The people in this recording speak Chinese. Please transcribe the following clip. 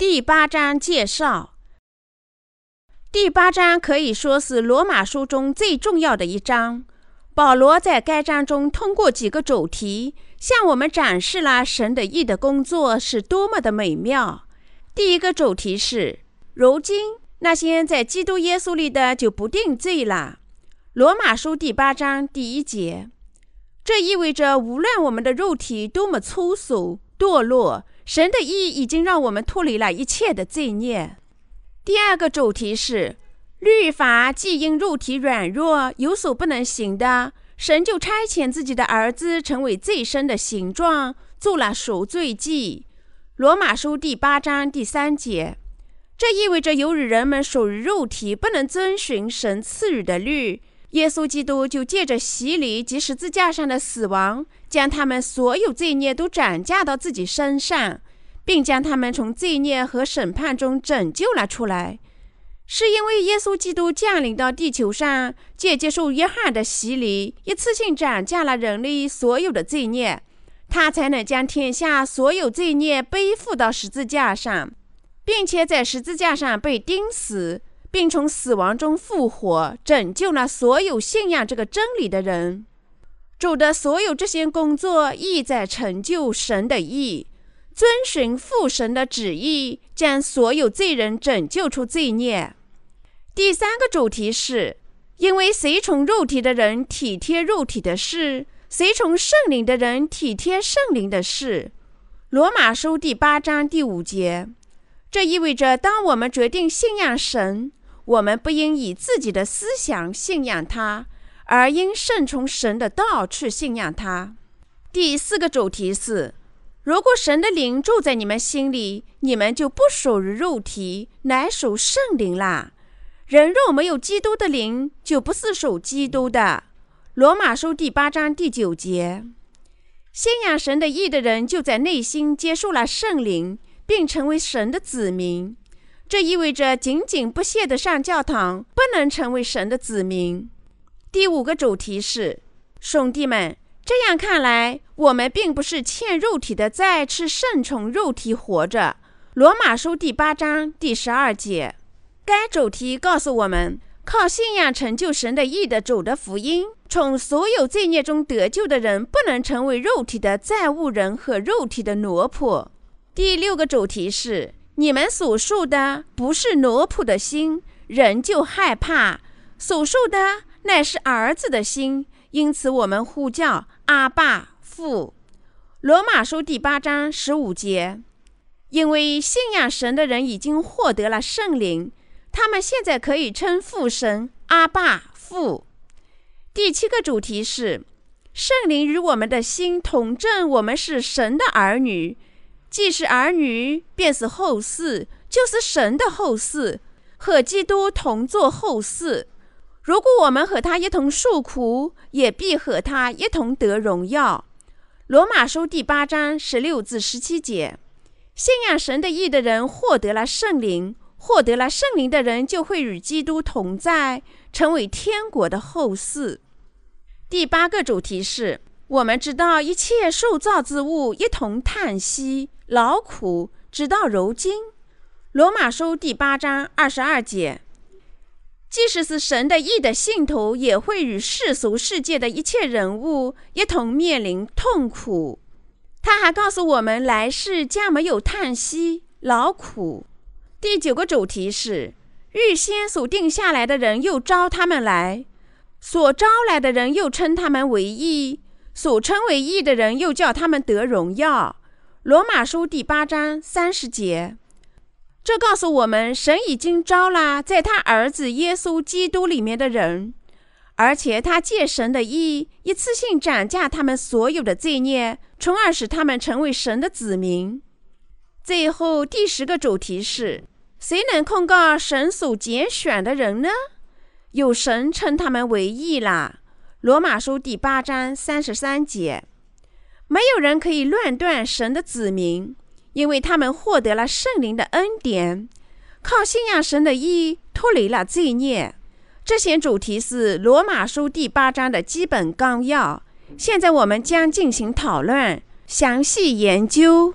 第八章介绍。第八章可以说是罗马书中最重要的一章。保罗在该章中通过几个主题，向我们展示了神的义的工作是多么的美妙。第一个主题是：如今那些在基督耶稣里的就不定罪了。罗马书第八章第一节。这意味着，无论我们的肉体多么粗俗堕落，神的义已经让我们脱离了一切的罪孽。第二个主题是，律法既因肉体软弱有所不能行的，神就差遣自己的儿子成为最深的形状，做了赎罪祭。罗马书第八章第三节。这意味着，由于人们属于肉体，不能遵循神赐予的律。耶稣基督就借着洗礼及十字架上的死亡，将他们所有罪孽都转嫁到自己身上，并将他们从罪孽和审判中拯救了出来。是因为耶稣基督降临到地球上，借接受约翰的洗礼，一次性转嫁了人类所有的罪孽，他才能将天下所有罪孽背负到十字架上，并且在十字架上被钉死。并从死亡中复活，拯救了所有信仰这个真理的人。主的所有这些工作，意在成就神的意，遵循父神的旨意，将所有罪人拯救出罪孽。第三个主题是：因为随从肉体的人体贴肉体的事，随从圣灵的人体贴圣灵的事。罗马书第八章第五节。这意味着，当我们决定信仰神。我们不应以自己的思想信仰他，而应顺从神的道去信仰他。第四个主题是：如果神的灵住在你们心里，你们就不属于肉体，乃属圣灵啦。人若没有基督的灵，就不是属基督的。罗马书第八章第九节。信仰神的义的人，就在内心接受了圣灵，并成为神的子民。这意味着仅仅不懈地上教堂不能成为神的子民。第五个主题是，兄弟们，这样看来，我们并不是欠肉体的债，吃圣宠肉体活着。罗马书第八章第十二节。该主题告诉我们，靠信仰成就神的义的主的福音，从所有罪孽中得救的人，不能成为肉体的债务人和肉体的奴仆。第六个主题是。你们所述的不是奴仆的心，人就害怕；所述的乃是儿子的心，因此我们呼叫阿爸父。罗马书第八章十五节。因为信仰神的人已经获得了圣灵，他们现在可以称父神阿爸父。第七个主题是圣灵与我们的心同证，我们是神的儿女。既是儿女，便是后嗣，就是神的后嗣，和基督同作后嗣。如果我们和他一同受苦，也必和他一同得荣耀。罗马书第八章十六至十七节。信仰神的义的人获得了圣灵，获得了圣灵的人就会与基督同在，成为天国的后嗣。第八个主题是。我们知道一切受造之物一同叹息劳苦，直到如今。罗马书第八章二十二节。即使是神的义的信徒，也会与世俗世界的一切人物一同面临痛苦。他还告诉我们，来世将没有叹息劳苦。第九个主题是：预先所定下来的人又招他们来，所招来的人又称他们为义。所称为义的人，又叫他们得荣耀。罗马书第八章三十节，这告诉我们，神已经招了在他儿子耶稣基督里面的人，而且他借神的义，一次性斩价他们所有的罪孽，从而使他们成为神的子民。最后第十个主题是：谁能控告神所拣选的人呢？有神称他们为义啦。罗马书第八章三十三节，没有人可以乱断神的子民，因为他们获得了圣灵的恩典，靠信仰神的义脱离了罪孽。这些主题是罗马书第八章的基本纲要。现在我们将进行讨论，详细研究。